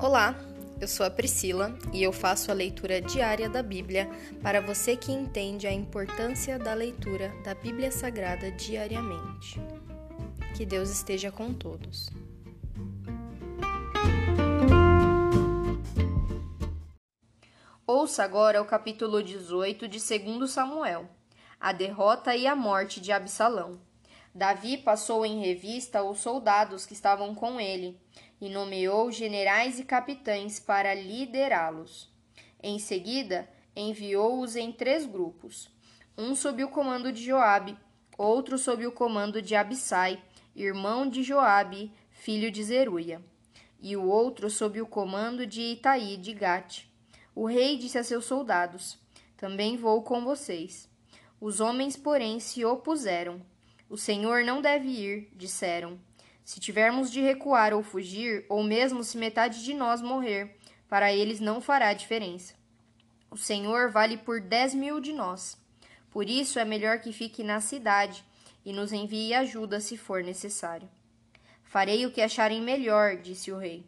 Olá, eu sou a Priscila e eu faço a leitura diária da Bíblia para você que entende a importância da leitura da Bíblia Sagrada diariamente. Que Deus esteja com todos. Ouça agora o capítulo 18 de 2 Samuel, a derrota e a morte de Absalão. Davi passou em revista os soldados que estavam com ele e nomeou generais e capitães para liderá-los. Em seguida, enviou-os em três grupos: um sob o comando de Joabe, outro sob o comando de Abissai, irmão de Joabe, filho de Zeruia, e o outro sob o comando de Itaí de Gate. O rei disse a seus soldados: Também vou com vocês. Os homens, porém, se opuseram. O Senhor não deve ir, disseram. Se tivermos de recuar ou fugir, ou mesmo se metade de nós morrer, para eles não fará diferença. O Senhor vale por dez mil de nós. Por isso é melhor que fique na cidade e nos envie ajuda se for necessário. Farei o que acharem melhor, disse o rei.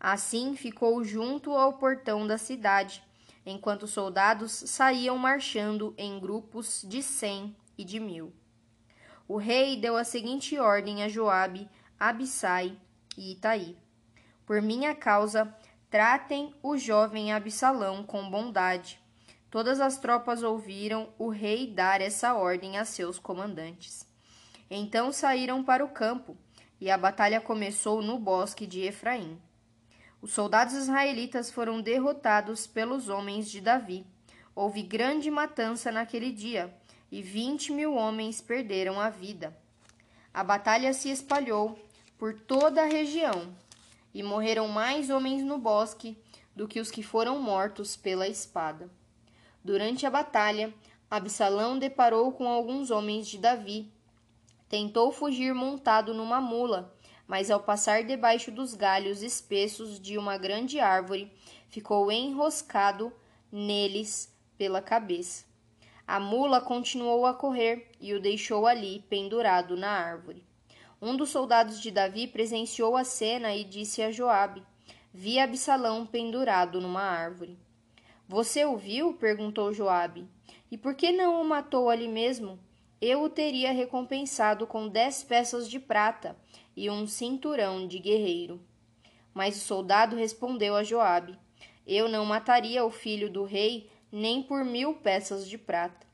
Assim ficou junto ao portão da cidade, enquanto os soldados saíam marchando em grupos de cem e de mil o rei deu a seguinte ordem a Joabe, Abissai e Itaí: Por minha causa, tratem o jovem Absalão com bondade. Todas as tropas ouviram o rei dar essa ordem a seus comandantes. Então saíram para o campo, e a batalha começou no bosque de Efraim. Os soldados israelitas foram derrotados pelos homens de Davi. Houve grande matança naquele dia e vinte mil homens perderam a vida. A batalha se espalhou por toda a região, e morreram mais homens no bosque do que os que foram mortos pela espada. Durante a batalha, Absalão deparou com alguns homens de Davi. Tentou fugir montado numa mula, mas ao passar debaixo dos galhos espessos de uma grande árvore, ficou enroscado neles pela cabeça. A mula continuou a correr e o deixou ali, pendurado na árvore. Um dos soldados de Davi presenciou a cena e disse a Joabe: Vi Absalão pendurado numa árvore. Você o viu? perguntou Joabe. E por que não o matou ali mesmo? Eu o teria recompensado com dez peças de prata e um cinturão de guerreiro. Mas o soldado respondeu a Joabe: Eu não mataria o filho do rei nem por mil peças de prata.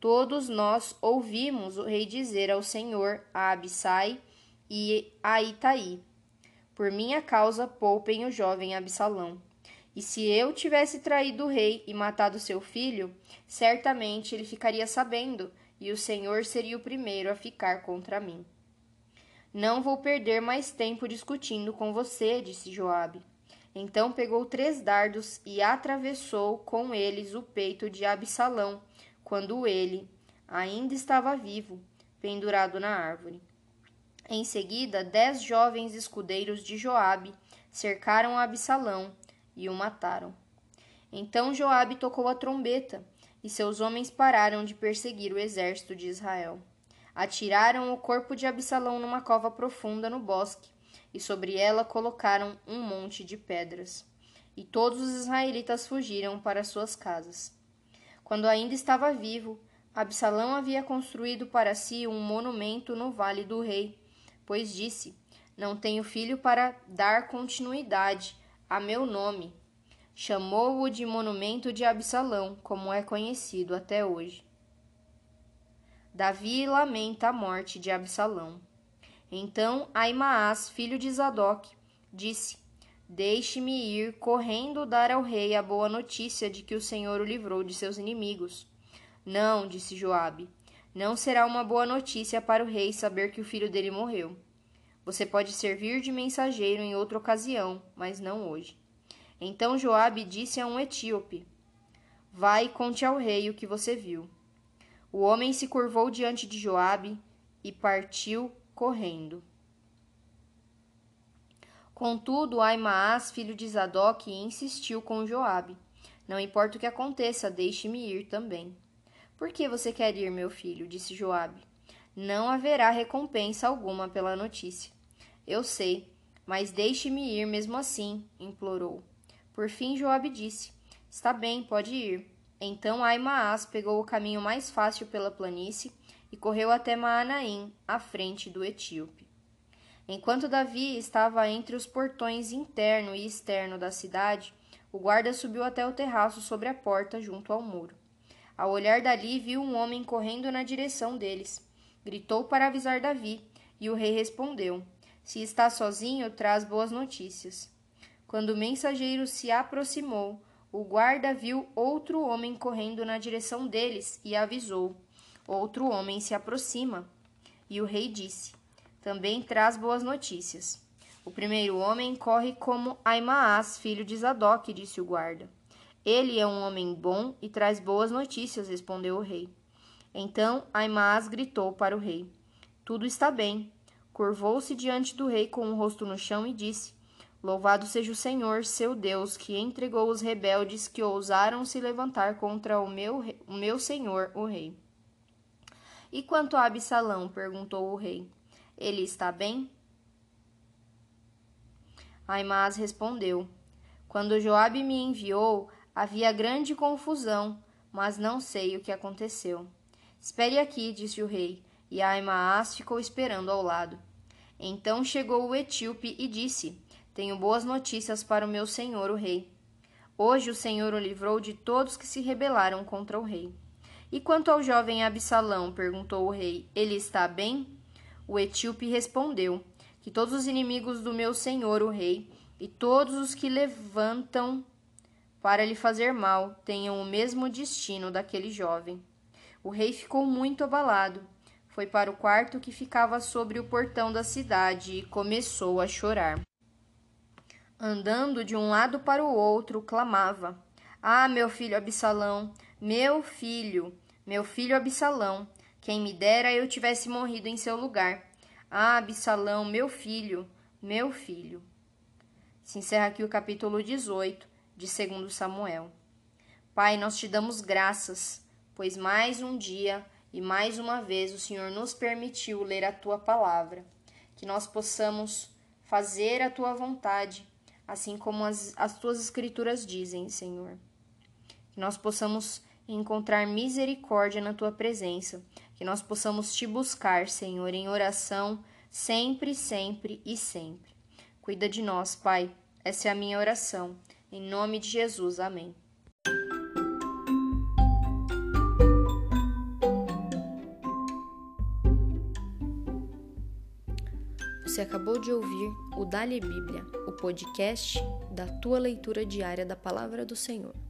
Todos nós ouvimos o rei dizer ao Senhor, a Abissai e a Itaí: Por minha causa poupem o jovem Absalão. E se eu tivesse traído o rei e matado seu filho, certamente ele ficaria sabendo, e o Senhor seria o primeiro a ficar contra mim. Não vou perder mais tempo discutindo com você, disse Joabe. Então pegou três dardos e atravessou com eles o peito de Absalão, quando ele ainda estava vivo, pendurado na árvore. Em seguida, dez jovens escudeiros de Joabe cercaram Absalão e o mataram. Então Joabe tocou a trombeta, e seus homens pararam de perseguir o exército de Israel. Atiraram o corpo de Absalão numa cova profunda no bosque e sobre ela colocaram um monte de pedras. E todos os israelitas fugiram para suas casas. Quando ainda estava vivo, Absalão havia construído para si um monumento no vale do rei, pois disse: Não tenho filho para dar continuidade a meu nome. Chamou-o de monumento de Absalão, como é conhecido até hoje. Davi lamenta a morte de Absalão. Então Aimaas, filho de Zadok, disse: Deixe-me ir correndo dar ao rei a boa notícia de que o Senhor o livrou de seus inimigos. Não, disse Joabe, não será uma boa notícia para o rei saber que o filho dele morreu. Você pode servir de mensageiro em outra ocasião, mas não hoje. Então Joabe disse a um etíope: Vai e conte ao rei o que você viu. O homem se curvou diante de Joabe e partiu correndo. Contudo, Aimaas, filho de Zadok, insistiu com Joabe. Não importa o que aconteça, deixe-me ir também. Por que você quer ir, meu filho? disse Joabe. Não haverá recompensa alguma pela notícia. Eu sei. Mas deixe-me ir mesmo assim, implorou. Por fim, Joabe disse: Está bem, pode ir. Então Aimaas pegou o caminho mais fácil pela planície e correu até Maanaim, à frente do etíope. Enquanto Davi estava entre os portões interno e externo da cidade, o guarda subiu até o terraço sobre a porta junto ao muro. Ao olhar dali, viu um homem correndo na direção deles. Gritou para avisar Davi, e o rei respondeu: Se está sozinho, traz boas notícias. Quando o mensageiro se aproximou, o guarda viu outro homem correndo na direção deles e avisou: Outro homem se aproxima. E o rei disse: Também traz boas notícias. O primeiro homem corre como Aimaas, filho de Zadok, disse o guarda. Ele é um homem bom e traz boas notícias, respondeu o rei. Então Aimaas gritou para o rei: Tudo está bem. Curvou-se diante do rei com o rosto no chão e disse: Louvado seja o Senhor, seu Deus, que entregou os rebeldes que ousaram se levantar contra o meu, o meu senhor, o rei. E quanto a Absalão? perguntou o rei. Ele está bem? Aimaas respondeu: Quando Joabe me enviou, havia grande confusão, mas não sei o que aconteceu. Espere aqui, disse o rei, e Aimaas ficou esperando ao lado. Então chegou o etíope e disse: Tenho boas notícias para o meu senhor, o rei. Hoje o Senhor o livrou de todos que se rebelaram contra o rei. E quanto ao jovem Absalão? perguntou o rei. Ele está bem? O etíope respondeu: que todos os inimigos do meu senhor, o rei, e todos os que levantam para lhe fazer mal tenham o mesmo destino daquele jovem. O rei ficou muito abalado. Foi para o quarto que ficava sobre o portão da cidade e começou a chorar. Andando de um lado para o outro, clamava: Ah, meu filho Absalão, meu filho, meu filho Absalão, quem me dera eu tivesse morrido em seu lugar. Ah, Absalão, meu filho, meu filho. Se encerra aqui o capítulo 18 de 2 Samuel. Pai, nós te damos graças, pois mais um dia e mais uma vez o Senhor nos permitiu ler a tua palavra, que nós possamos fazer a tua vontade, assim como as, as tuas escrituras dizem, Senhor. Que nós possamos encontrar misericórdia na tua presença que nós possamos te buscar, Senhor, em oração, sempre, sempre e sempre. Cuida de nós, Pai. Essa é a minha oração. Em nome de Jesus. Amém. Você acabou de ouvir o Dali Bíblia, o podcast da tua leitura diária da palavra do Senhor.